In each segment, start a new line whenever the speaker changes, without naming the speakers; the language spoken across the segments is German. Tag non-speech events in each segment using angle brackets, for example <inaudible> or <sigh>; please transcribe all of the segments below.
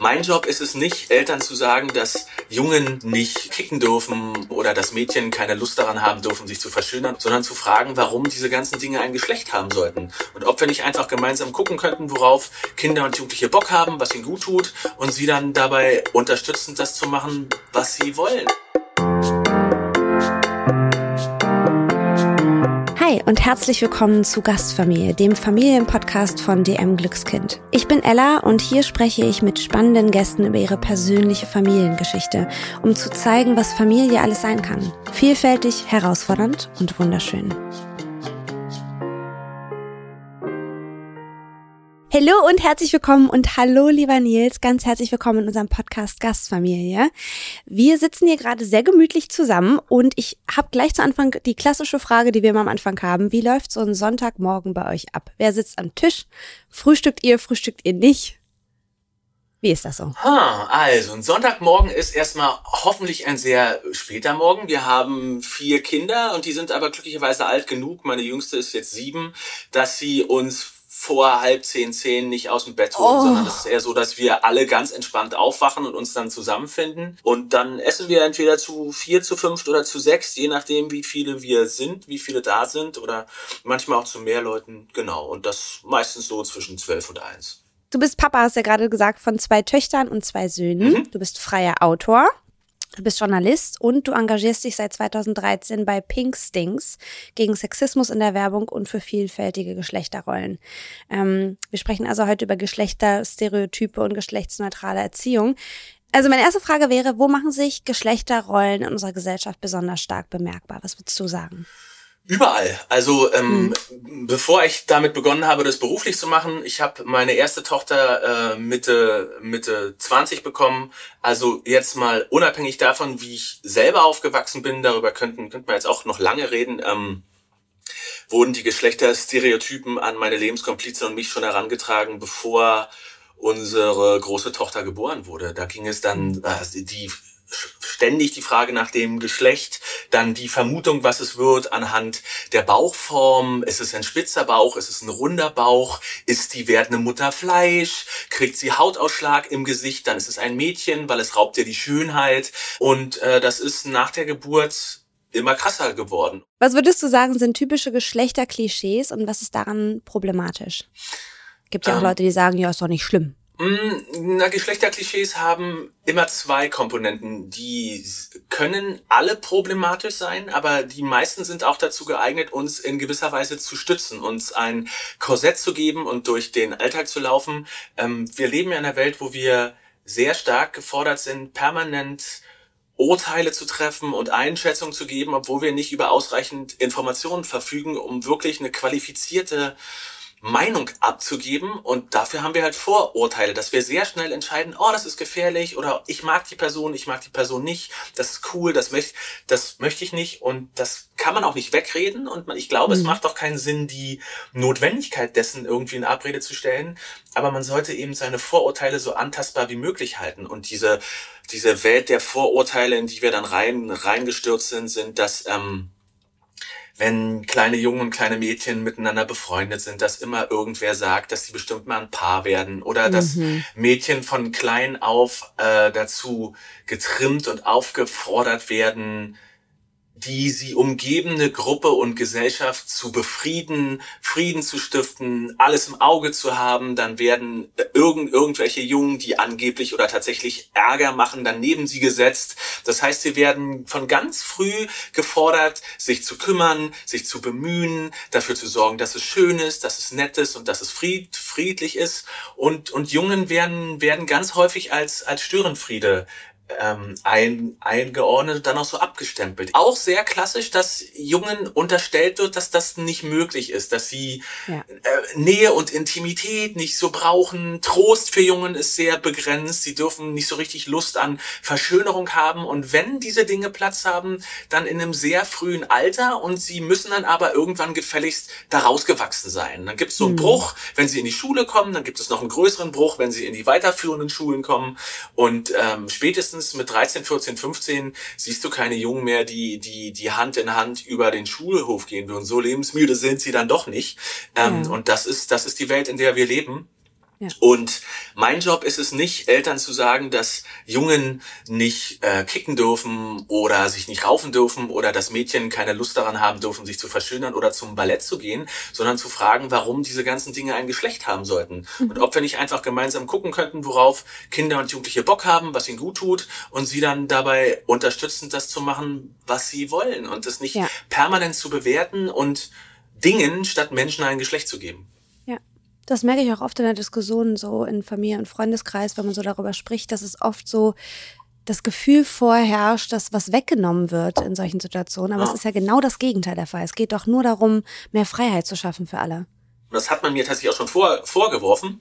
Mein Job ist es nicht, Eltern zu sagen, dass Jungen nicht kicken dürfen oder dass Mädchen keine Lust daran haben dürfen, sich zu verschönern, sondern zu fragen, warum diese ganzen Dinge ein Geschlecht haben sollten. Und ob wir nicht einfach gemeinsam gucken könnten, worauf Kinder und Jugendliche Bock haben, was ihnen gut tut und sie dann dabei unterstützen, das zu machen, was sie wollen.
Und herzlich willkommen zu Gastfamilie, dem Familienpodcast von DM Glückskind. Ich bin Ella und hier spreche ich mit spannenden Gästen über ihre persönliche Familiengeschichte, um zu zeigen, was Familie alles sein kann. Vielfältig, herausfordernd und wunderschön. Hallo und herzlich willkommen und hallo lieber Nils, ganz herzlich willkommen in unserem Podcast Gastfamilie. Wir sitzen hier gerade sehr gemütlich zusammen und ich habe gleich zu Anfang die klassische Frage, die wir immer am Anfang haben. Wie läuft so ein Sonntagmorgen bei euch ab? Wer sitzt am Tisch? Frühstückt ihr, frühstückt ihr nicht? Wie ist das so?
Ha, also, ein Sonntagmorgen ist erstmal hoffentlich ein sehr später Morgen. Wir haben vier Kinder und die sind aber glücklicherweise alt genug. Meine jüngste ist jetzt sieben, dass sie uns vor halb zehn, zehn nicht aus dem Bett holen, oh. sondern es ist eher so, dass wir alle ganz entspannt aufwachen und uns dann zusammenfinden. Und dann essen wir entweder zu vier, zu fünf oder zu sechs, je nachdem, wie viele wir sind, wie viele da sind oder manchmal auch zu mehr Leuten. Genau. Und das meistens so zwischen zwölf und eins.
Du bist Papa, hast ja gerade gesagt, von zwei Töchtern und zwei Söhnen. Mhm. Du bist freier Autor. Du bist Journalist und du engagierst dich seit 2013 bei Pink Stings gegen Sexismus in der Werbung und für vielfältige Geschlechterrollen. Ähm, wir sprechen also heute über Geschlechterstereotype und geschlechtsneutrale Erziehung. Also meine erste Frage wäre, wo machen sich Geschlechterrollen in unserer Gesellschaft besonders stark bemerkbar? Was würdest du sagen?
Überall. Also ähm, hm. bevor ich damit begonnen habe, das beruflich zu machen, ich habe meine erste Tochter äh, Mitte Mitte 20 bekommen. Also jetzt mal unabhängig davon, wie ich selber aufgewachsen bin, darüber könnten könnten wir jetzt auch noch lange reden. Ähm, wurden die Geschlechterstereotypen an meine Lebenskomplize und mich schon herangetragen, bevor unsere große Tochter geboren wurde. Da ging es dann äh, die ständig die Frage nach dem Geschlecht, dann die Vermutung, was es wird anhand der Bauchform. Ist es ein spitzer Bauch? Ist es ein runder Bauch? Ist die werdende Mutter Fleisch? Kriegt sie Hautausschlag im Gesicht? Dann ist es ein Mädchen, weil es raubt ihr die Schönheit. Und äh, das ist nach der Geburt immer krasser geworden.
Was würdest du sagen, sind typische Geschlechterklischees und was ist daran problematisch? Gibt ja auch ähm, Leute, die sagen, ja, ist doch nicht schlimm.
Mm, na, Geschlechterklischees haben immer zwei Komponenten. Die können alle problematisch sein, aber die meisten sind auch dazu geeignet, uns in gewisser Weise zu stützen, uns ein Korsett zu geben und durch den Alltag zu laufen. Ähm, wir leben in einer Welt, wo wir sehr stark gefordert sind, permanent Urteile zu treffen und Einschätzungen zu geben, obwohl wir nicht über ausreichend Informationen verfügen, um wirklich eine qualifizierte Meinung abzugeben und dafür haben wir halt Vorurteile, dass wir sehr schnell entscheiden, oh, das ist gefährlich oder ich mag die Person, ich mag die Person nicht, das ist cool, das möchte, das möchte ich nicht und das kann man auch nicht wegreden und man, ich glaube, mhm. es macht doch keinen Sinn, die Notwendigkeit dessen irgendwie in Abrede zu stellen, aber man sollte eben seine Vorurteile so antastbar wie möglich halten und diese, diese Welt der Vorurteile, in die wir dann rein, reingestürzt sind, sind, dass, ähm, wenn kleine Jungen und kleine Mädchen miteinander befreundet sind, dass immer irgendwer sagt, dass sie bestimmt mal ein Paar werden oder mhm. dass Mädchen von klein auf äh, dazu getrimmt und aufgefordert werden, die sie umgebende Gruppe und Gesellschaft zu befrieden, Frieden zu stiften, alles im Auge zu haben, dann werden irgend, irgendwelche Jungen, die angeblich oder tatsächlich Ärger machen, dann neben sie gesetzt. Das heißt, sie werden von ganz früh gefordert, sich zu kümmern, sich zu bemühen, dafür zu sorgen, dass es schön ist, dass es nett ist und dass es fried, friedlich ist. Und, und Jungen werden, werden ganz häufig als, als Störenfriede ähm, ein, eingeordnet und dann auch so abgestempelt. Auch sehr klassisch, dass Jungen unterstellt wird, dass das nicht möglich ist, dass sie ja. äh, Nähe und Intimität nicht so brauchen. Trost für Jungen ist sehr begrenzt. Sie dürfen nicht so richtig Lust an Verschönerung haben. Und wenn diese Dinge Platz haben, dann in einem sehr frühen Alter und sie müssen dann aber irgendwann gefälligst daraus gewachsen sein. Dann gibt es so einen mhm. Bruch, wenn sie in die Schule kommen, dann gibt es noch einen größeren Bruch, wenn sie in die weiterführenden Schulen kommen. Und ähm, spätestens spätestens mit 13, 14, 15 siehst du keine Jungen mehr, die, die, die Hand in Hand über den Schulhof gehen würden. So lebensmüde sind sie dann doch nicht. Ähm. Und das ist, das ist die Welt, in der wir leben. Ja. Und mein Job ist es nicht, Eltern zu sagen, dass Jungen nicht äh, kicken dürfen oder sich nicht raufen dürfen oder dass Mädchen keine Lust daran haben dürfen, sich zu verschönern oder zum Ballett zu gehen, sondern zu fragen, warum diese ganzen Dinge ein Geschlecht haben sollten. Mhm. Und ob wir nicht einfach gemeinsam gucken könnten, worauf Kinder und Jugendliche Bock haben, was ihnen gut tut und sie dann dabei unterstützen, das zu machen, was sie wollen und es nicht ja. permanent zu bewerten und Dingen statt Menschen ein Geschlecht zu geben.
Das merke ich auch oft in der Diskussion, so in Familie- und Freundeskreis, wenn man so darüber spricht, dass es oft so das Gefühl vorherrscht, dass was weggenommen wird in solchen Situationen. Aber ja. es ist ja genau das Gegenteil der Fall. Es geht doch nur darum, mehr Freiheit zu schaffen für alle.
Das hat man mir tatsächlich auch schon vor, vorgeworfen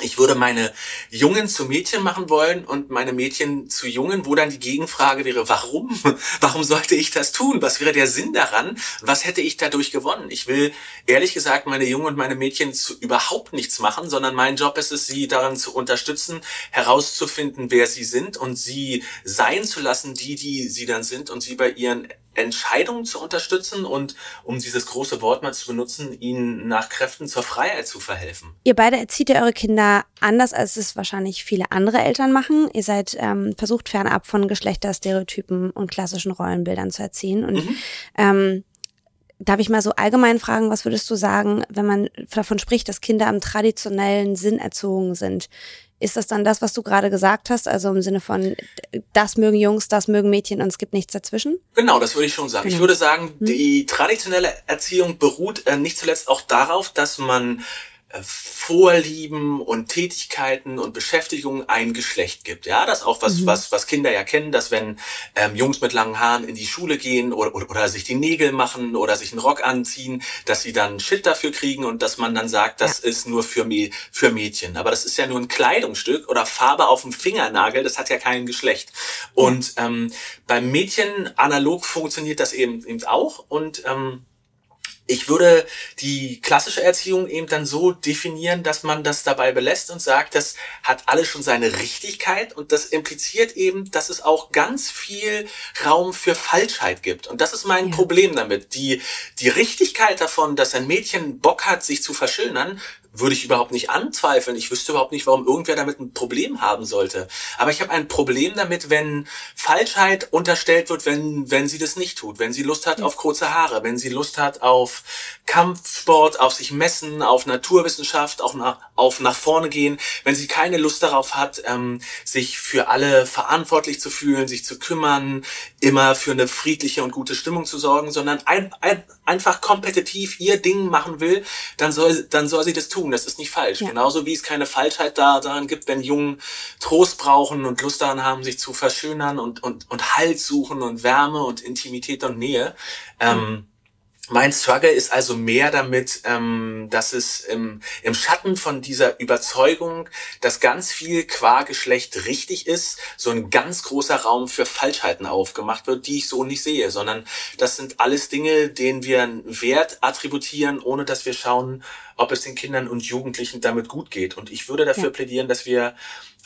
ich würde meine Jungen zu Mädchen machen wollen und meine Mädchen zu Jungen, wo dann die Gegenfrage wäre, warum? <laughs> Warum sollte ich das tun? Was wäre der Sinn daran? Was hätte ich dadurch gewonnen? Ich will ehrlich gesagt meine Jungen und meine Mädchen zu überhaupt nichts machen, sondern mein Job ist es, sie daran zu unterstützen, herauszufinden, wer sie sind und sie sein zu lassen, die, die sie dann sind und sie bei ihren Entscheidungen zu unterstützen und, um dieses große Wort mal zu benutzen, ihnen nach Kräften zur Freiheit zu verhelfen.
Ihr beide erzieht ja eure Kinder anders, als es wahrscheinlich viele andere Eltern machen. Ihr seid ähm, versucht fernab von Geschlechterstereotypen und klassischen Rollenbildern zu erziehen. Und mhm. ähm, Darf ich mal so allgemein fragen, was würdest du sagen, wenn man davon spricht, dass Kinder im traditionellen Sinn erzogen sind? Ist das dann das, was du gerade gesagt hast? Also im Sinne von, das mögen Jungs, das mögen Mädchen und es gibt nichts dazwischen?
Genau, das würde ich schon sagen. Genau. Ich würde sagen, hm? die traditionelle Erziehung beruht äh, nicht zuletzt auch darauf, dass man Vorlieben und Tätigkeiten und Beschäftigungen ein Geschlecht gibt. Ja, das ist auch was, mhm. was, was Kinder ja kennen, dass wenn ähm, Jungs mit langen Haaren in die Schule gehen oder, oder, oder sich die Nägel machen oder sich einen Rock anziehen, dass sie dann Shit dafür kriegen und dass man dann sagt, das ja. ist nur für, für Mädchen. Aber das ist ja nur ein Kleidungsstück oder Farbe auf dem Fingernagel, das hat ja kein Geschlecht. Und ähm, beim Mädchen analog funktioniert das eben, eben auch und ähm, ich würde die klassische Erziehung eben dann so definieren, dass man das dabei belässt und sagt, das hat alles schon seine Richtigkeit und das impliziert eben, dass es auch ganz viel Raum für Falschheit gibt. Und das ist mein ja. Problem damit. Die, die Richtigkeit davon, dass ein Mädchen Bock hat, sich zu verschönern, würde ich überhaupt nicht anzweifeln. Ich wüsste überhaupt nicht, warum irgendwer damit ein Problem haben sollte. Aber ich habe ein Problem damit, wenn Falschheit unterstellt wird, wenn, wenn sie das nicht tut. Wenn sie Lust hat auf kurze Haare, wenn sie Lust hat auf Kampfsport, auf sich messen, auf Naturwissenschaft, auch nach, auf nach vorne gehen. Wenn sie keine Lust darauf hat, ähm, sich für alle verantwortlich zu fühlen, sich zu kümmern, immer für eine friedliche und gute Stimmung zu sorgen, sondern ein, ein, einfach kompetitiv ihr Ding machen will, dann soll, dann soll sie das tun tun, das ist nicht falsch. Ja. Genauso wie es keine Falschheit da daran gibt, wenn Jungen Trost brauchen und Lust daran haben, sich zu verschönern und, und, und Halt suchen und Wärme und Intimität und Nähe. Ähm, mhm. Mein Struggle ist also mehr damit, ähm, dass es im, im Schatten von dieser Überzeugung, dass ganz viel qua Geschlecht richtig ist, so ein ganz großer Raum für Falschheiten aufgemacht wird, die ich so nicht sehe, sondern das sind alles Dinge, denen wir einen Wert attributieren, ohne dass wir schauen, ob es den Kindern und Jugendlichen damit gut geht. Und ich würde dafür ja. plädieren, dass wir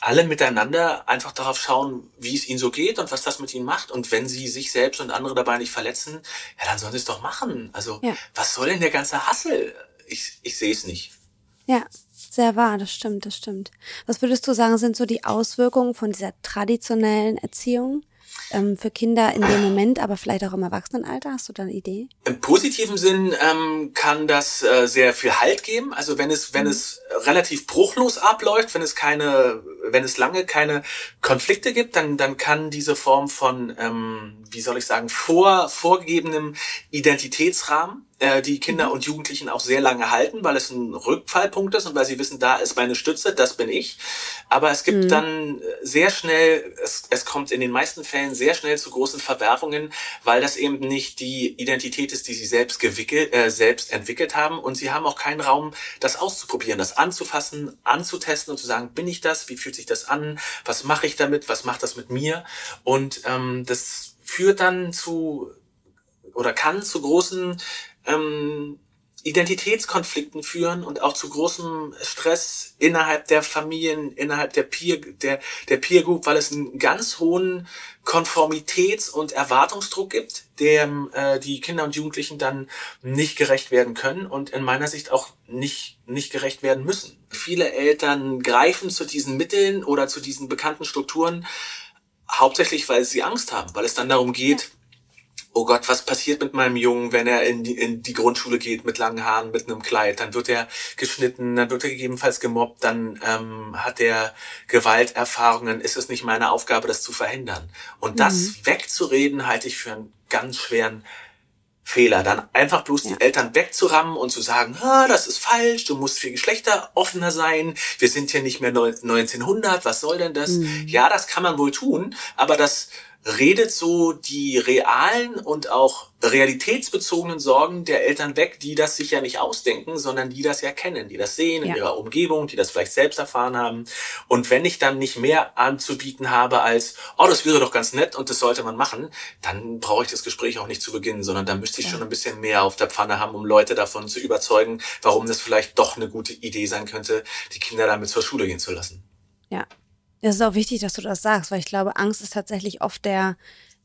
alle miteinander einfach darauf schauen, wie es ihnen so geht und was das mit ihnen macht. Und wenn sie sich selbst und andere dabei nicht verletzen, ja, dann sollen sie es doch machen. Also, ja. was soll denn der ganze Hassel? Ich, ich sehe es nicht.
Ja, sehr wahr, das stimmt, das stimmt. Was würdest du sagen, sind so die Auswirkungen von dieser traditionellen Erziehung? Ähm, für Kinder in dem Moment, aber vielleicht auch im Erwachsenenalter? Hast du da eine Idee?
Im positiven Sinn ähm, kann das äh, sehr viel Halt geben. Also wenn es, wenn mhm. es relativ bruchlos abläuft, wenn es keine, wenn es lange keine Konflikte gibt, dann, dann kann diese Form von, ähm, wie soll ich sagen, vor, vorgegebenem Identitätsrahmen äh, die Kinder mhm. und Jugendlichen auch sehr lange halten, weil es ein Rückfallpunkt ist und weil sie wissen, da ist meine Stütze, das bin ich. Aber es gibt mhm. dann sehr schnell, es, es kommt in den meisten Fällen sehr schnell zu großen Verwerfungen, weil das eben nicht die Identität ist, die sie selbst gewickelt, äh, selbst entwickelt haben und sie haben auch keinen Raum, das auszuprobieren, das anzufassen, anzutesten und zu sagen, bin ich das, wie fühlt sich das an, was mache ich damit, was macht das mit mir und ähm, das führt dann zu oder kann zu großen ähm, Identitätskonflikten führen und auch zu großem Stress innerhalb der Familien, innerhalb der Peer, der, der Peer Group, weil es einen ganz hohen Konformitäts- und Erwartungsdruck gibt, dem äh, die Kinder und Jugendlichen dann nicht gerecht werden können und in meiner Sicht auch nicht, nicht gerecht werden müssen. Viele Eltern greifen zu diesen Mitteln oder zu diesen bekannten Strukturen, hauptsächlich weil sie Angst haben, weil es dann darum geht, oh Gott, was passiert mit meinem Jungen, wenn er in die, in die Grundschule geht mit langen Haaren, mit einem Kleid? Dann wird er geschnitten, dann wird er gegebenenfalls gemobbt, dann ähm, hat er Gewalterfahrungen. Ist es nicht meine Aufgabe, das zu verhindern? Und das mhm. wegzureden, halte ich für einen ganz schweren Fehler. Dann einfach bloß ja. die Eltern wegzurammen und zu sagen, ah, das ist falsch, du musst für Geschlechter offener sein, wir sind hier nicht mehr 1900, was soll denn das? Mhm. Ja, das kann man wohl tun, aber das redet so die realen und auch realitätsbezogenen Sorgen der Eltern weg, die das sich ja nicht ausdenken, sondern die das ja kennen, die das sehen in ja. ihrer Umgebung, die das vielleicht selbst erfahren haben. Und wenn ich dann nicht mehr anzubieten habe als, oh, das wäre doch ganz nett und das sollte man machen, dann brauche ich das Gespräch auch nicht zu beginnen, sondern dann müsste ich ja. schon ein bisschen mehr auf der Pfanne haben, um Leute davon zu überzeugen, warum das vielleicht doch eine gute Idee sein könnte, die Kinder damit zur Schule gehen zu lassen.
Ja, es ist auch wichtig, dass du das sagst, weil ich glaube, Angst ist tatsächlich oft der,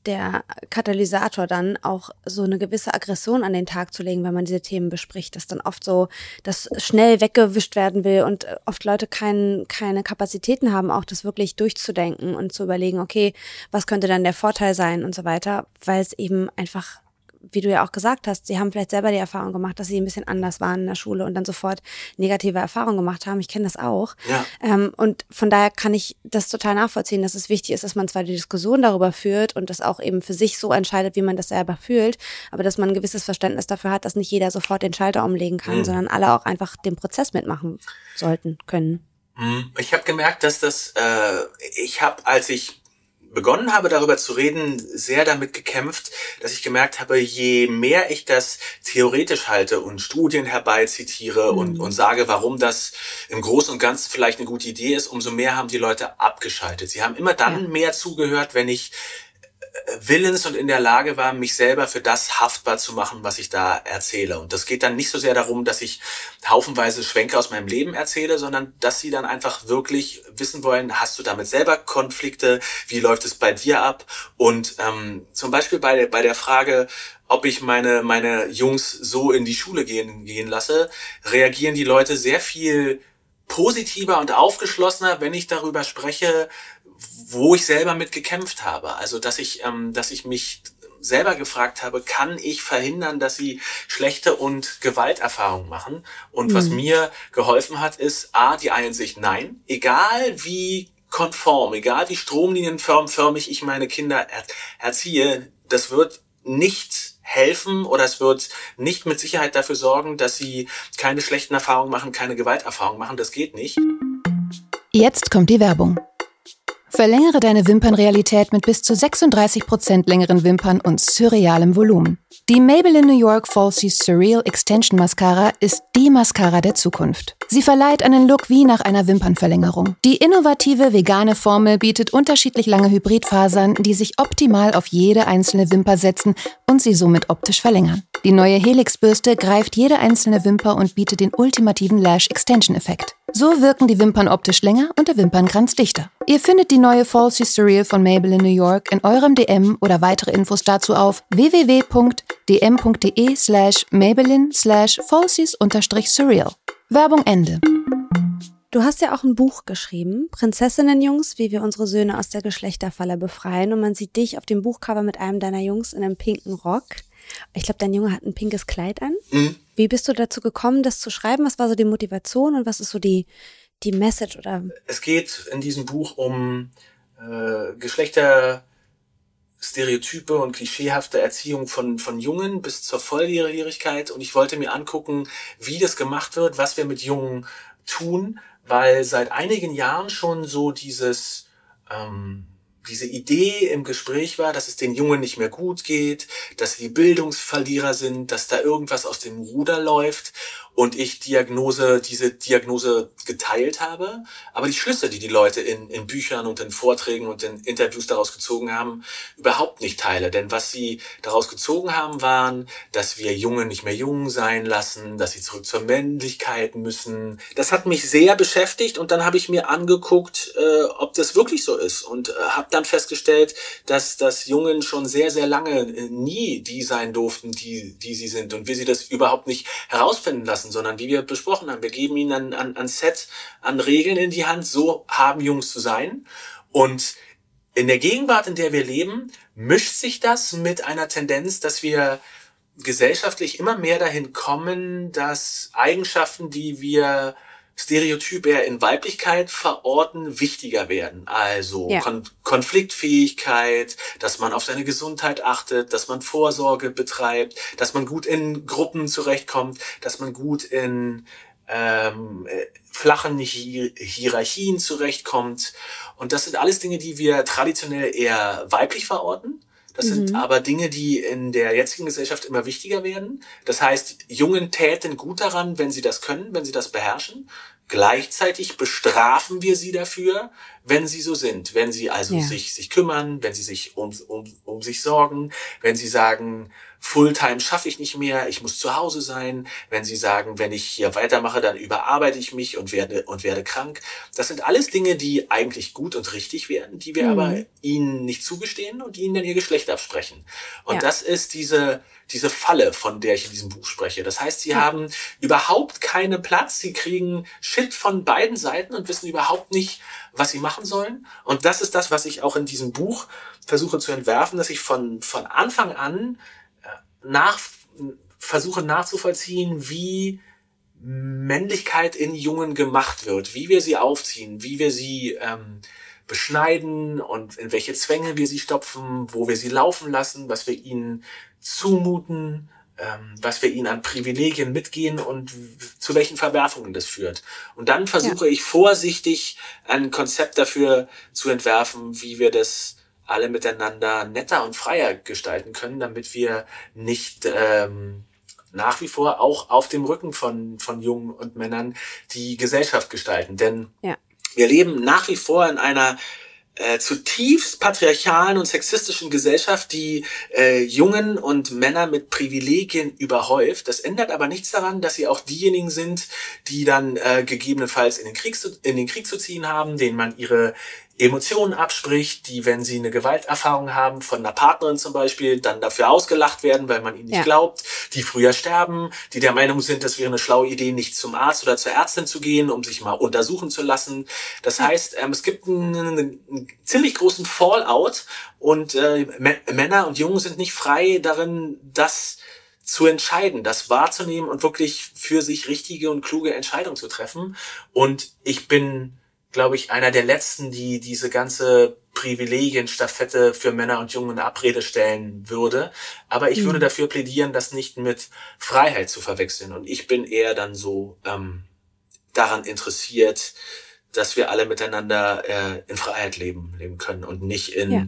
der Katalysator dann auch so eine gewisse Aggression an den Tag zu legen, wenn man diese Themen bespricht, dass dann oft so das schnell weggewischt werden will und oft Leute kein, keine Kapazitäten haben, auch das wirklich durchzudenken und zu überlegen, okay, was könnte dann der Vorteil sein und so weiter, weil es eben einfach wie du ja auch gesagt hast, sie haben vielleicht selber die Erfahrung gemacht, dass sie ein bisschen anders waren in der Schule und dann sofort negative Erfahrungen gemacht haben. Ich kenne das auch. Ja. Ähm, und von daher kann ich das total nachvollziehen, dass es wichtig ist, dass man zwar die Diskussion darüber führt und das auch eben für sich so entscheidet, wie man das selber fühlt, aber dass man ein gewisses Verständnis dafür hat, dass nicht jeder sofort den Schalter umlegen kann, mhm. sondern alle auch einfach den Prozess mitmachen sollten, können.
Mhm. Ich habe gemerkt, dass das, äh, ich habe, als ich begonnen habe, darüber zu reden, sehr damit gekämpft, dass ich gemerkt habe, je mehr ich das theoretisch halte und Studien herbeizitiere mhm. und, und sage, warum das im Großen und Ganzen vielleicht eine gute Idee ist, umso mehr haben die Leute abgeschaltet. Sie haben immer dann ja. mehr zugehört, wenn ich willens und in der Lage war, mich selber für das haftbar zu machen, was ich da erzähle. Und das geht dann nicht so sehr darum, dass ich haufenweise Schwenke aus meinem Leben erzähle, sondern dass sie dann einfach wirklich wissen wollen, hast du damit selber Konflikte, wie läuft es bei dir ab? Und ähm, zum Beispiel bei, bei der Frage, ob ich meine, meine Jungs so in die Schule gehen, gehen lasse, reagieren die Leute sehr viel positiver und aufgeschlossener, wenn ich darüber spreche, wo ich selber mit gekämpft habe. Also dass ich, ähm, dass ich mich selber gefragt habe, kann ich verhindern, dass sie schlechte und Gewalterfahrungen machen? Und mhm. was mir geholfen hat, ist A, die Einsicht, nein, egal wie konform, egal wie stromlinienförmig ich meine Kinder er erziehe, das wird nicht helfen oder es wird nicht mit Sicherheit dafür sorgen, dass sie keine schlechten Erfahrungen machen, keine Gewalterfahrungen machen. Das geht nicht.
Jetzt kommt die Werbung. Verlängere deine Wimpernrealität mit bis zu 36% längeren Wimpern und surrealem Volumen. Die Maybelline New York Falsy Surreal Extension Mascara ist die Mascara der Zukunft. Sie verleiht einen Look wie nach einer Wimpernverlängerung. Die innovative vegane Formel bietet unterschiedlich lange Hybridfasern, die sich optimal auf jede einzelne Wimper setzen und sie somit optisch verlängern. Die neue Helix-Bürste greift jede einzelne Wimper und bietet den ultimativen Lash Extension Effekt. So wirken die Wimpern optisch länger und der Wimpernkranz dichter. Ihr findet die neue Falsy Surreal von Maybelline New York in eurem DM oder weitere Infos dazu auf www.dm.de slash Maybelline slash Falsies-Surreal. Werbung Ende.
Du hast ja auch ein Buch geschrieben, Prinzessinnenjungs, wie wir unsere Söhne aus der Geschlechterfalle befreien. Und man sieht dich auf dem Buchcover mit einem deiner Jungs in einem pinken Rock. Ich glaube, dein Junge hat ein pinkes Kleid an. Mhm. Wie bist du dazu gekommen, das zu schreiben? Was war so die Motivation und was ist so die, die Message oder?
Es geht in diesem Buch um äh, Geschlechterstereotype und klischeehafte Erziehung von, von Jungen bis zur Volljährigkeit und ich wollte mir angucken, wie das gemacht wird, was wir mit Jungen tun, weil seit einigen Jahren schon so dieses ähm, diese Idee im Gespräch war, dass es den Jungen nicht mehr gut geht, dass sie Bildungsverlierer sind, dass da irgendwas aus dem Ruder läuft und ich Diagnose, diese Diagnose geteilt habe. Aber die Schlüsse, die die Leute in, in Büchern und in Vorträgen und in Interviews daraus gezogen haben, überhaupt nicht teile. Denn was sie daraus gezogen haben, waren, dass wir Jungen nicht mehr jung sein lassen, dass sie zurück zur Männlichkeit müssen. Das hat mich sehr beschäftigt und dann habe ich mir angeguckt, äh, ob das wirklich so ist und äh, habe dann festgestellt, dass, dass Jungen schon sehr, sehr lange äh, nie die sein durften, die, die sie sind und wir sie das überhaupt nicht herausfinden lassen sondern wie wir besprochen haben, wir geben ihnen ein, ein, ein Set an Regeln in die Hand, so haben Jungs zu sein. Und in der Gegenwart, in der wir leben, mischt sich das mit einer Tendenz, dass wir gesellschaftlich immer mehr dahin kommen, dass Eigenschaften, die wir Stereotyp eher in Weiblichkeit verorten, wichtiger werden. Also ja. Kon Konfliktfähigkeit, dass man auf seine Gesundheit achtet, dass man Vorsorge betreibt, dass man gut in Gruppen zurechtkommt, dass man gut in ähm, äh, flachen Hier Hierarchien zurechtkommt. Und das sind alles Dinge, die wir traditionell eher weiblich verorten. Das mhm. sind aber Dinge, die in der jetzigen Gesellschaft immer wichtiger werden. Das heißt, Jungen täten gut daran, wenn sie das können, wenn sie das beherrschen. Gleichzeitig bestrafen wir sie dafür, wenn sie so sind. Wenn sie also ja. sich, sich kümmern, wenn sie sich um, um, um sich sorgen, wenn sie sagen, Fulltime schaffe ich nicht mehr, ich muss zu Hause sein. Wenn sie sagen, wenn ich hier weitermache, dann überarbeite ich mich und werde, und werde krank. Das sind alles Dinge, die eigentlich gut und richtig werden, die wir mhm. aber ihnen nicht zugestehen und ihnen dann ihr Geschlecht absprechen. Und ja. das ist diese, diese Falle, von der ich in diesem Buch spreche. Das heißt, sie ja. haben überhaupt keinen Platz, sie kriegen Shit von beiden Seiten und wissen überhaupt nicht, was sie machen sollen. Und das ist das, was ich auch in diesem Buch versuche zu entwerfen, dass ich von, von Anfang an nach, versuche nachzuvollziehen, wie Männlichkeit in Jungen gemacht wird, wie wir sie aufziehen, wie wir sie ähm, beschneiden und in welche Zwänge wir sie stopfen, wo wir sie laufen lassen, was wir ihnen zumuten, ähm, was wir ihnen an Privilegien mitgehen und zu welchen Verwerfungen das führt. Und dann versuche ja. ich vorsichtig ein Konzept dafür zu entwerfen, wie wir das alle miteinander netter und freier gestalten können, damit wir nicht ähm, nach wie vor auch auf dem Rücken von, von Jungen und Männern die Gesellschaft gestalten. Denn ja. wir leben nach wie vor in einer äh, zutiefst patriarchalen und sexistischen Gesellschaft, die äh, Jungen und Männer mit Privilegien überhäuft. Das ändert aber nichts daran, dass sie auch diejenigen sind, die dann äh, gegebenenfalls in den, Krieg zu, in den Krieg zu ziehen haben, denen man ihre Emotionen abspricht, die, wenn sie eine Gewalterfahrung haben, von einer Partnerin zum Beispiel, dann dafür ausgelacht werden, weil man ihnen nicht ja. glaubt, die früher sterben, die der Meinung sind, das wäre eine schlaue Idee, nicht zum Arzt oder zur Ärztin zu gehen, um sich mal untersuchen zu lassen. Das ja. heißt, ähm, es gibt einen, einen, ziemlich großen Fallout und äh, Männer und Jungen sind nicht frei darin, das zu entscheiden, das wahrzunehmen und wirklich für sich richtige und kluge Entscheidungen zu treffen. Und ich bin glaube ich, einer der letzten, die diese ganze Privilegienstaffette für Männer und Jungen in Abrede stellen würde. Aber ich mhm. würde dafür plädieren, das nicht mit Freiheit zu verwechseln. Und ich bin eher dann so ähm, daran interessiert, dass wir alle miteinander äh, in Freiheit leben, leben können und nicht in ja.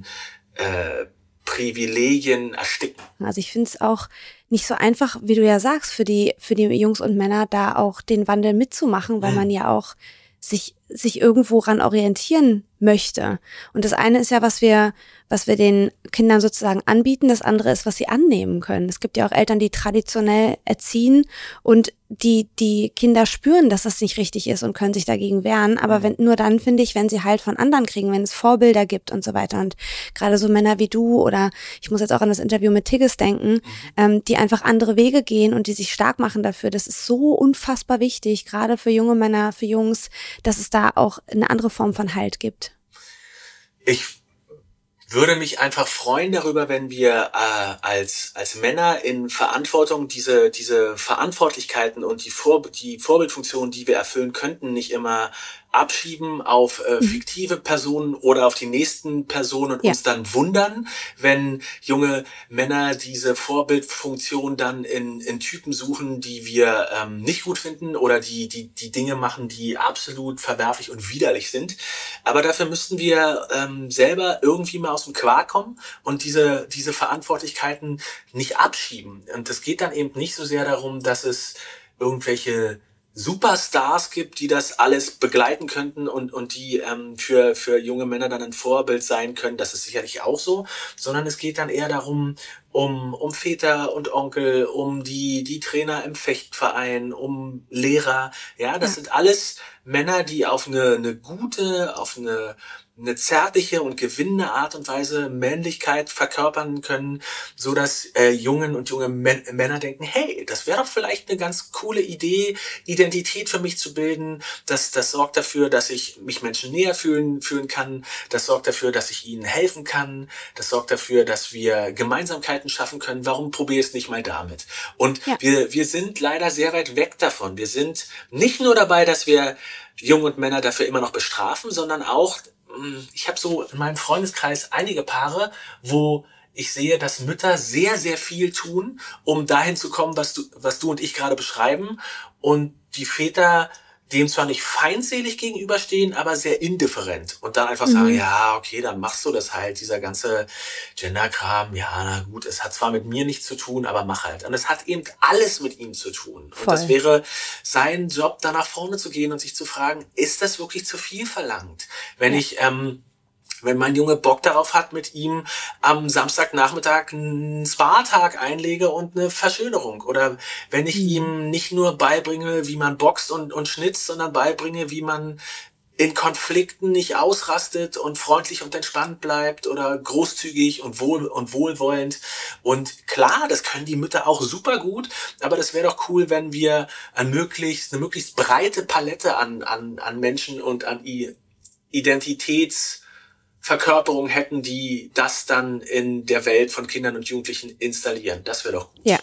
äh, Privilegien ersticken.
Also ich finde es auch nicht so einfach, wie du ja sagst, für die, für die Jungs und Männer da auch den Wandel mitzumachen, weil mhm. man ja auch sich, sich irgendwo ran orientieren möchte. Und das eine ist ja, was wir, was wir den Kindern sozusagen anbieten. Das andere ist, was sie annehmen können. Es gibt ja auch Eltern, die traditionell erziehen und die, die Kinder spüren, dass das nicht richtig ist und können sich dagegen wehren. Aber mhm. wenn, nur dann finde ich, wenn sie halt von anderen kriegen, wenn es Vorbilder gibt und so weiter. Und gerade so Männer wie du oder ich muss jetzt auch an das Interview mit Tigges denken, mhm. ähm, die einfach andere Wege gehen und die sich stark machen dafür. Das ist so unfassbar wichtig, gerade für junge Männer, für Jungs, dass es da auch eine andere Form von Halt gibt.
Ich würde mich einfach freuen darüber, wenn wir äh, als, als Männer in Verantwortung diese, diese Verantwortlichkeiten und die, Vor die Vorbildfunktion, die wir erfüllen könnten, nicht immer abschieben auf äh, mhm. fiktive Personen oder auf die nächsten Personen und ja. uns dann wundern, wenn junge Männer diese Vorbildfunktion dann in, in Typen suchen, die wir ähm, nicht gut finden oder die, die, die Dinge machen, die absolut verwerflich und widerlich sind. Aber dafür müssten wir ähm, selber irgendwie mal aus dem Quark kommen und diese, diese Verantwortlichkeiten nicht abschieben. Und es geht dann eben nicht so sehr darum, dass es irgendwelche Superstars gibt, die das alles begleiten könnten und, und die ähm, für, für junge Männer dann ein Vorbild sein können. Das ist sicherlich auch so, sondern es geht dann eher darum, um, um Väter und Onkel, um die, die Trainer im Fechtverein, um Lehrer. Ja, das ja. sind alles Männer, die auf eine, eine gute, auf eine eine zärtliche und gewinnende Art und Weise Männlichkeit verkörpern können, so dass äh, Jungen und junge Män Männer denken, hey, das wäre doch vielleicht eine ganz coole Idee, Identität für mich zu bilden. Das, das sorgt dafür, dass ich mich Menschen näher fühlen, fühlen kann. Das sorgt dafür, dass ich ihnen helfen kann. Das sorgt dafür, dass wir Gemeinsamkeiten schaffen können. Warum probiere ich es nicht mal damit? Und ja. wir, wir sind leider sehr weit weg davon. Wir sind nicht nur dabei, dass wir Jungen und Männer dafür immer noch bestrafen, sondern auch ich habe so in meinem Freundeskreis einige Paare, wo ich sehe, dass Mütter sehr, sehr viel tun, um dahin zu kommen, was du, was du und ich gerade beschreiben. Und die Väter dem zwar nicht feindselig gegenüberstehen, aber sehr indifferent und dann einfach mhm. sagen, ja, okay, dann machst du das halt, dieser ganze Genderkram, ja, na gut, es hat zwar mit mir nichts zu tun, aber mach halt. Und es hat eben alles mit ihm zu tun. Voll. Und das wäre sein Job, da nach vorne zu gehen und sich zu fragen, ist das wirklich zu viel verlangt? Wenn ja. ich ähm, wenn mein Junge Bock darauf hat, mit ihm am Samstagnachmittag einen Spa-Tag einlege und eine Verschönerung. Oder wenn ich mhm. ihm nicht nur beibringe, wie man boxt und, und schnitzt, sondern beibringe, wie man in Konflikten nicht ausrastet und freundlich und entspannt bleibt oder großzügig und wohl und wohlwollend. Und klar, das können die Mütter auch super gut, aber das wäre doch cool, wenn wir ein möglichst, eine möglichst breite Palette an, an, an Menschen und an Identitäts Verkörperung hätten, die das dann in der Welt von Kindern und Jugendlichen installieren. Das wäre doch gut.
Ja,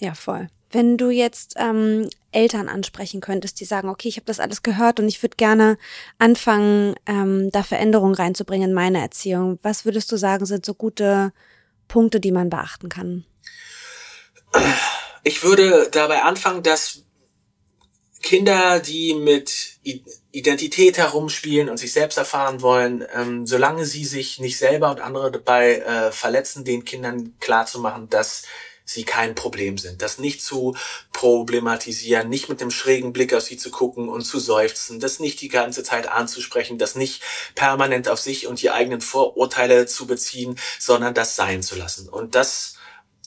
ja, voll. Wenn du jetzt ähm, Eltern ansprechen könntest, die sagen, okay, ich habe das alles gehört und ich würde gerne anfangen, ähm, da Veränderungen reinzubringen in meine Erziehung, was würdest du sagen, sind so gute Punkte, die man beachten kann?
Ich würde dabei anfangen, dass Kinder, die mit Identität herumspielen und sich selbst erfahren wollen, ähm, solange sie sich nicht selber und andere dabei äh, verletzen, den Kindern klarzumachen, dass sie kein Problem sind, das nicht zu problematisieren, nicht mit dem schrägen Blick auf sie zu gucken und zu seufzen, das nicht die ganze Zeit anzusprechen, das nicht permanent auf sich und die eigenen Vorurteile zu beziehen, sondern das sein zu lassen. Und das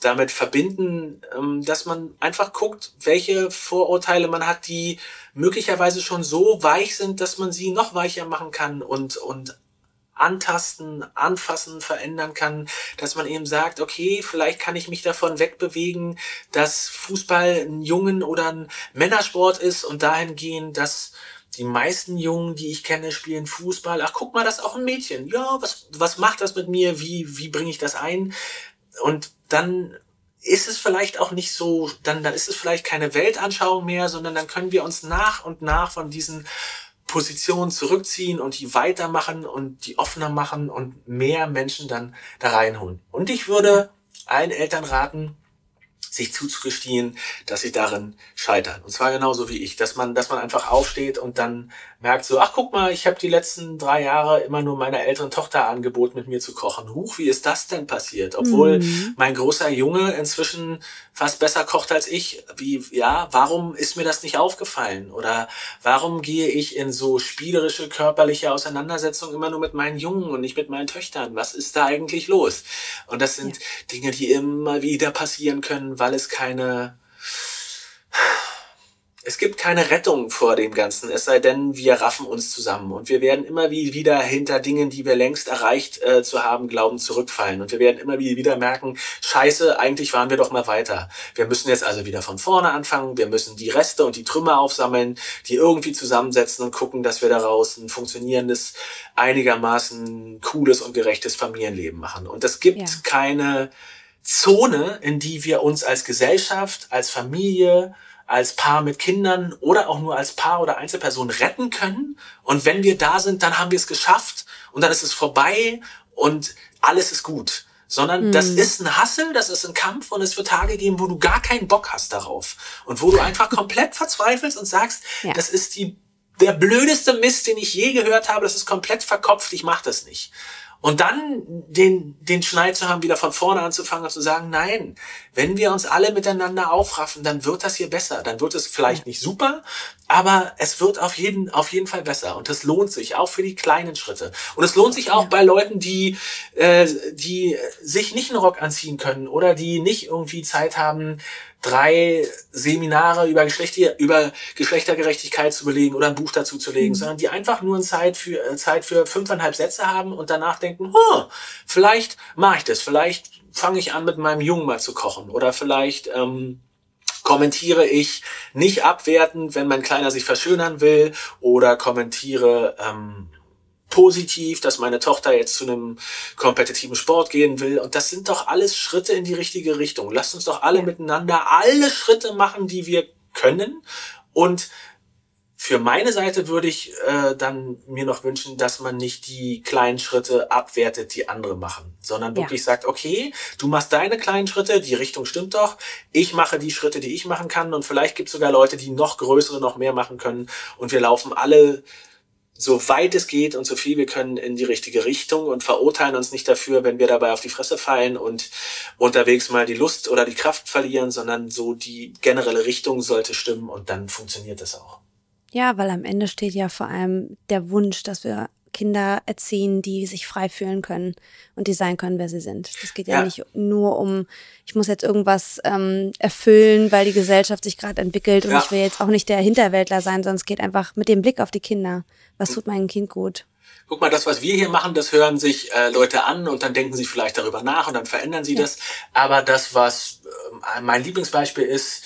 damit verbinden, ähm, dass man einfach guckt, welche Vorurteile man hat, die möglicherweise schon so weich sind, dass man sie noch weicher machen kann und, und antasten, anfassen, verändern kann, dass man eben sagt, okay, vielleicht kann ich mich davon wegbewegen, dass Fußball ein Jungen oder ein Männersport ist und dahingehend, dass die meisten Jungen, die ich kenne, spielen Fußball. Ach, guck mal, das ist auch ein Mädchen. Ja, was, was macht das mit mir? Wie, wie bringe ich das ein? Und dann ist es vielleicht auch nicht so, dann, dann ist es vielleicht keine Weltanschauung mehr, sondern dann können wir uns nach und nach von diesen Positionen zurückziehen und die weitermachen und die offener machen und mehr Menschen dann da reinholen. Und ich würde allen Eltern raten, sich zuzugestehen, dass sie darin scheitern. Und zwar genauso wie ich, dass man, dass man einfach aufsteht und dann merkt so, ach guck mal, ich habe die letzten drei Jahre immer nur meiner älteren Tochter angeboten, mit mir zu kochen. Huch, wie ist das denn passiert? Obwohl mhm. mein großer Junge inzwischen fast besser kocht als ich. Wie, ja, warum ist mir das nicht aufgefallen? Oder warum gehe ich in so spielerische, körperliche Auseinandersetzungen immer nur mit meinen Jungen und nicht mit meinen Töchtern? Was ist da eigentlich los? Und das sind ja. Dinge, die immer wieder passieren können, weil es keine es gibt keine Rettung vor dem Ganzen, es sei denn, wir raffen uns zusammen und wir werden immer wieder hinter Dingen, die wir längst erreicht äh, zu haben glauben, zurückfallen und wir werden immer wieder merken, scheiße, eigentlich waren wir doch mal weiter. Wir müssen jetzt also wieder von vorne anfangen, wir müssen die Reste und die Trümmer aufsammeln, die irgendwie zusammensetzen und gucken, dass wir daraus ein funktionierendes, einigermaßen cooles und gerechtes Familienleben machen. Und es gibt ja. keine Zone, in die wir uns als Gesellschaft, als Familie, als Paar mit Kindern oder auch nur als Paar oder Einzelperson retten können. Und wenn wir da sind, dann haben wir es geschafft und dann ist es vorbei und alles ist gut. Sondern mhm. das ist ein Hassel, das ist ein Kampf und es wird Tage geben, wo du gar keinen Bock hast darauf. Und wo du einfach <laughs> komplett verzweifelst und sagst, ja. das ist die, der blödeste Mist, den ich je gehört habe, das ist komplett verkopft, ich mach das nicht. Und dann den, den Schneid zu haben, wieder von vorne anzufangen und zu sagen, nein, wenn wir uns alle miteinander aufraffen, dann wird das hier besser. Dann wird es vielleicht nicht super, aber es wird auf jeden, auf jeden Fall besser. Und das lohnt sich auch für die kleinen Schritte. Und es lohnt sich auch bei Leuten, die, äh, die sich nicht einen Rock anziehen können oder die nicht irgendwie Zeit haben, drei Seminare über, Geschlechter, über Geschlechtergerechtigkeit zu belegen oder ein Buch dazu zu legen, mhm. sondern die einfach nur eine Zeit für, Zeit für fünfeinhalb Sätze haben und danach denken, oh, vielleicht mache ich das, vielleicht fange ich an, mit meinem Jungen mal zu kochen oder vielleicht ähm, kommentiere ich nicht abwertend, wenn mein Kleiner sich verschönern will oder kommentiere ähm, positiv, dass meine Tochter jetzt zu einem kompetitiven Sport gehen will. Und das sind doch alles Schritte in die richtige Richtung. Lasst uns doch alle miteinander alle Schritte machen, die wir können. Und für meine Seite würde ich äh, dann mir noch wünschen, dass man nicht die kleinen Schritte abwertet, die andere machen, sondern wirklich ja. sagt, okay, du machst deine kleinen Schritte, die Richtung stimmt doch, ich mache die Schritte, die ich machen kann und vielleicht gibt es sogar Leute, die noch größere, noch mehr machen können und wir laufen alle so weit es geht und so viel wir können in die richtige Richtung und verurteilen uns nicht dafür, wenn wir dabei auf die Fresse fallen und unterwegs mal die Lust oder die Kraft verlieren, sondern so die generelle Richtung sollte stimmen und dann funktioniert das auch.
Ja, weil am Ende steht ja vor allem der Wunsch, dass wir Kinder erziehen, die sich frei fühlen können und die sein können, wer sie sind. Es geht ja, ja, nicht nur um, ich muss jetzt irgendwas ähm, erfüllen, weil die Gesellschaft sich gerade entwickelt und ja. ich will jetzt auch nicht der Hinterwäldler sein, sondern es geht einfach mit dem Blick auf die Kinder. Was tut meinem Kind gut?
Guck mal, das, was wir hier machen, das hören sich äh, Leute an und dann denken sie vielleicht darüber nach und dann verändern sie ja. das. Aber das, was äh, mein Lieblingsbeispiel ist,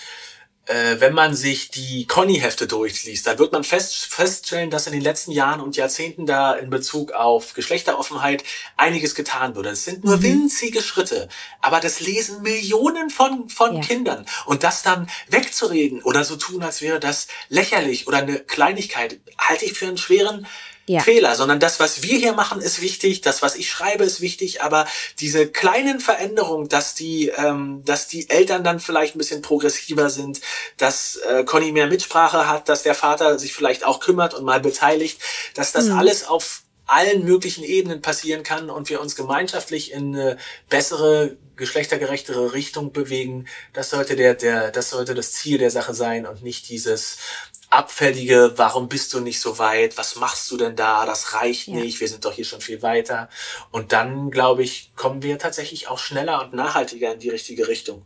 äh, wenn man sich die Conny-Hefte durchliest, dann wird man fest, feststellen, dass in den letzten Jahren und Jahrzehnten da in Bezug auf Geschlechteroffenheit einiges getan wurde. Es sind nur mhm. winzige Schritte, aber das lesen Millionen von, von ja. Kindern. Und das dann wegzureden oder so tun, als wäre das lächerlich oder eine Kleinigkeit, halte ich für einen schweren ja. Fehler, sondern das, was wir hier machen, ist wichtig, das, was ich schreibe, ist wichtig, aber diese kleinen Veränderungen, dass die, ähm, dass die Eltern dann vielleicht ein bisschen progressiver sind, dass äh, Conny mehr Mitsprache hat, dass der Vater sich vielleicht auch kümmert und mal beteiligt, dass das mhm. alles auf allen möglichen Ebenen passieren kann und wir uns gemeinschaftlich in eine bessere, geschlechtergerechtere Richtung bewegen. Das sollte der, der, das sollte das Ziel der Sache sein und nicht dieses, abfällige, warum bist du nicht so weit, was machst du denn da, das reicht ja. nicht, wir sind doch hier schon viel weiter. Und dann, glaube ich, kommen wir tatsächlich auch schneller und nachhaltiger in die richtige Richtung.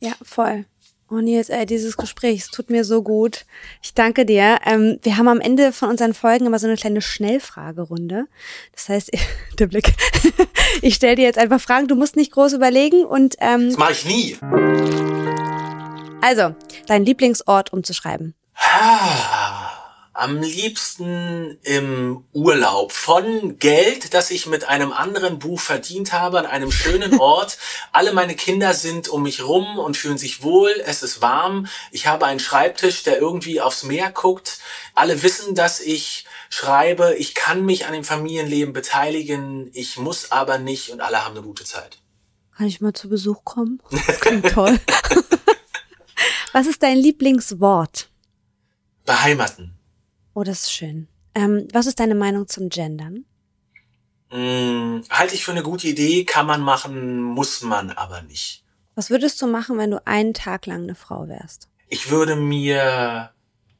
Ja, voll. Oh Nils, ey, dieses Gespräch, es tut mir so gut. Ich danke dir. Ähm, wir haben am Ende von unseren Folgen immer so eine kleine Schnellfragerunde. Das heißt, <laughs> der Blick. <laughs> ich stelle dir jetzt einfach Fragen, du musst nicht groß überlegen und ähm,
Das mache ich nie.
Also, dein Lieblingsort umzuschreiben.
Ah, am liebsten im Urlaub. Von Geld, das ich mit einem anderen Buch verdient habe, an einem schönen <laughs> Ort. Alle meine Kinder sind um mich rum und fühlen sich wohl. Es ist warm. Ich habe einen Schreibtisch, der irgendwie aufs Meer guckt. Alle wissen, dass ich schreibe. Ich kann mich an dem Familienleben beteiligen. Ich muss aber nicht und alle haben eine gute Zeit.
Kann ich mal zu Besuch kommen? <laughs> Das klingt toll. <laughs> Was ist dein Lieblingswort?
Beheimaten.
Oh, das ist schön. Ähm, was ist deine Meinung zum Gendern?
Hm, halte ich für eine gute Idee, kann man machen, muss man aber nicht.
Was würdest du machen, wenn du einen Tag lang eine Frau wärst?
Ich würde mir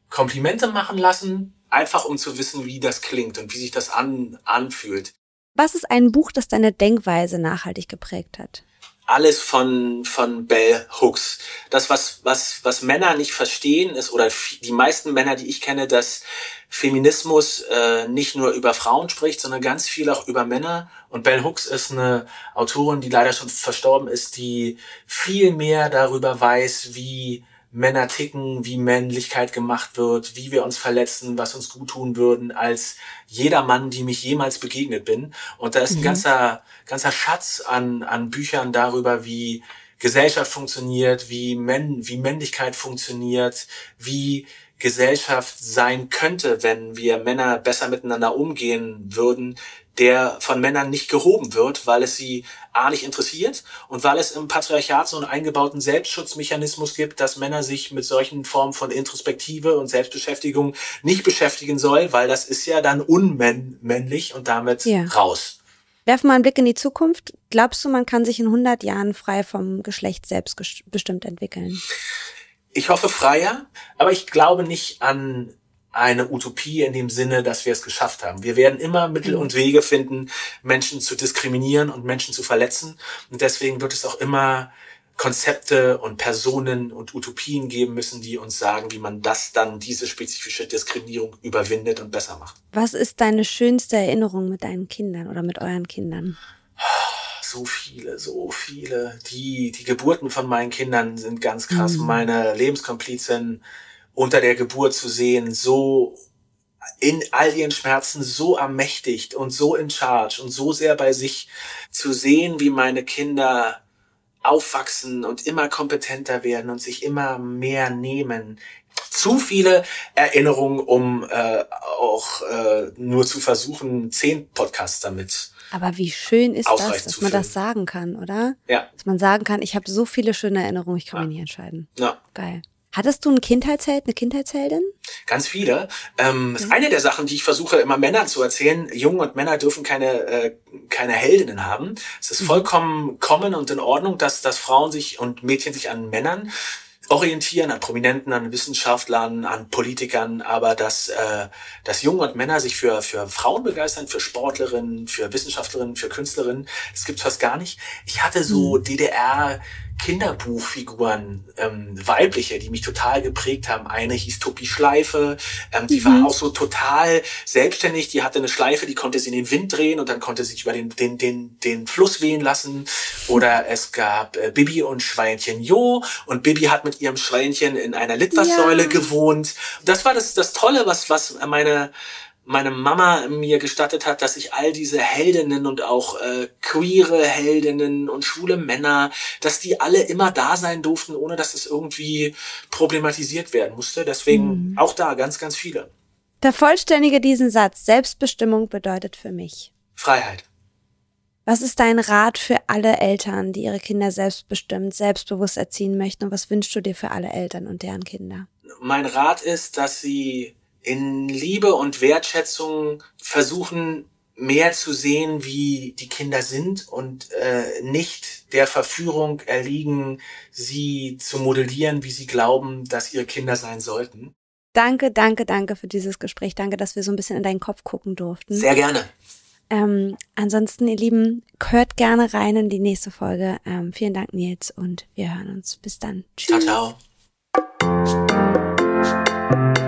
Komplimente machen lassen, einfach um zu wissen, wie das klingt und wie sich das an, anfühlt.
Was ist ein Buch, das deine Denkweise nachhaltig geprägt hat?
Alles von, von Bell Hooks. Das, was, was, was Männer nicht verstehen, ist, oder die meisten Männer, die ich kenne, dass Feminismus äh, nicht nur über Frauen spricht, sondern ganz viel auch über Männer. Und Bell Hooks ist eine Autorin, die leider schon verstorben ist, die viel mehr darüber weiß, wie Männer ticken, wie Männlichkeit gemacht wird, wie wir uns verletzen, was uns gut tun würden, als jeder Mann, die mich jemals begegnet bin. Und da ist ein mhm. ganzer, ganzer Schatz an, an Büchern darüber, wie, Gesellschaft funktioniert, wie, Männ wie Männlichkeit funktioniert, wie Gesellschaft sein könnte, wenn wir Männer besser miteinander umgehen würden, der von Männern nicht gehoben wird, weil es sie A nicht interessiert und weil es im Patriarchat so einen eingebauten Selbstschutzmechanismus gibt, dass Männer sich mit solchen Formen von Introspektive und Selbstbeschäftigung nicht beschäftigen soll, weil das ist ja dann unmännlich und damit ja. raus.
Werf mal einen Blick in die Zukunft. Glaubst du, man kann sich in 100 Jahren frei vom Geschlecht selbstbestimmt entwickeln?
Ich hoffe freier, aber ich glaube nicht an eine Utopie in dem Sinne, dass wir es geschafft haben. Wir werden immer Mittel und Wege finden, Menschen zu diskriminieren und Menschen zu verletzen. Und deswegen wird es auch immer Konzepte und Personen und Utopien geben müssen, die uns sagen, wie man das dann, diese spezifische Diskriminierung überwindet und besser macht.
Was ist deine schönste Erinnerung mit deinen Kindern oder mit euren Kindern?
So viele, so viele. Die, die Geburten von meinen Kindern sind ganz krass. Mhm. Meine Lebenskomplizin unter der Geburt zu sehen, so in all ihren Schmerzen so ermächtigt und so in charge und so sehr bei sich zu sehen, wie meine Kinder aufwachsen und immer kompetenter werden und sich immer mehr nehmen. Zu viele Erinnerungen, um äh, auch äh, nur zu versuchen, zehn Podcasts damit
aber wie schön ist das, dass man das sagen kann, oder?
Ja.
Dass man sagen kann, ich habe so viele schöne Erinnerungen, ich kann ja. mich nicht entscheiden.
Ja.
Geil. Hattest du einen Kindheitsheld, eine Kindheitsheldin?
Ganz viele. Ähm, mhm. ist eine der Sachen, die ich versuche immer Männern zu erzählen. Jungen und Männer dürfen keine äh, keine Heldinnen haben. Es ist mhm. vollkommen kommen und in Ordnung, dass dass Frauen sich und Mädchen sich an Männern orientieren, an Prominenten, an Wissenschaftlern, an Politikern, aber dass, äh, dass Junge und Männer sich für, für Frauen begeistern, für Sportlerinnen, für Wissenschaftlerinnen, für Künstlerinnen, das gibt's fast gar nicht. Ich hatte so mhm. DDR Kinderbuchfiguren, ähm, weibliche, die mich total geprägt haben. Eine hieß Topi Schleife, ähm, die mhm. war auch so total selbstständig, die hatte eine Schleife, die konnte sie in den Wind drehen und dann konnte sie sich über den, den, den, den Fluss wehen lassen. Oder es gab äh, Bibi und Schweinchen Jo und Bibi hat mit ihrem Schweinchen in einer Litfaßsäule ja. gewohnt. Das war das, das Tolle, was, was meine meine Mama mir gestattet hat, dass ich all diese Heldinnen und auch äh, queere Heldinnen und schwule Männer, dass die alle immer da sein durften, ohne dass es irgendwie problematisiert werden musste. Deswegen mhm. auch da ganz, ganz viele.
Vervollständige diesen Satz. Selbstbestimmung bedeutet für mich.
Freiheit.
Was ist dein Rat für alle Eltern, die ihre Kinder selbstbestimmt, selbstbewusst erziehen möchten? Und was wünschst du dir für alle Eltern und deren Kinder?
Mein Rat ist, dass sie in Liebe und Wertschätzung versuchen, mehr zu sehen, wie die Kinder sind und äh, nicht der Verführung erliegen, sie zu modellieren, wie sie glauben, dass ihre Kinder sein sollten.
Danke, danke, danke für dieses Gespräch. Danke, dass wir so ein bisschen in deinen Kopf gucken durften.
Sehr gerne.
Ähm, ansonsten, ihr Lieben, hört gerne rein in die nächste Folge. Ähm, vielen Dank, Nils, und wir hören uns. Bis dann.
Tschüss. Ciao, ciao.